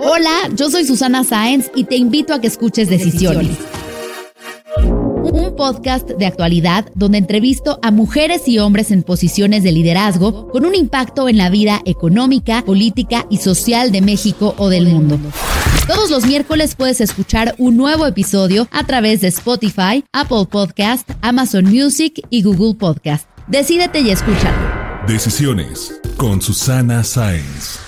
Hola, yo soy Susana Sáenz y te invito a que escuches Decisiones. Un podcast de actualidad donde entrevisto a mujeres y hombres en posiciones de liderazgo con un impacto en la vida económica, política y social de México o del mundo. Todos los miércoles puedes escuchar un nuevo episodio a través de Spotify, Apple Podcast, Amazon Music y Google Podcast. Decídete y escúchalo. Decisiones con Susana Sáenz.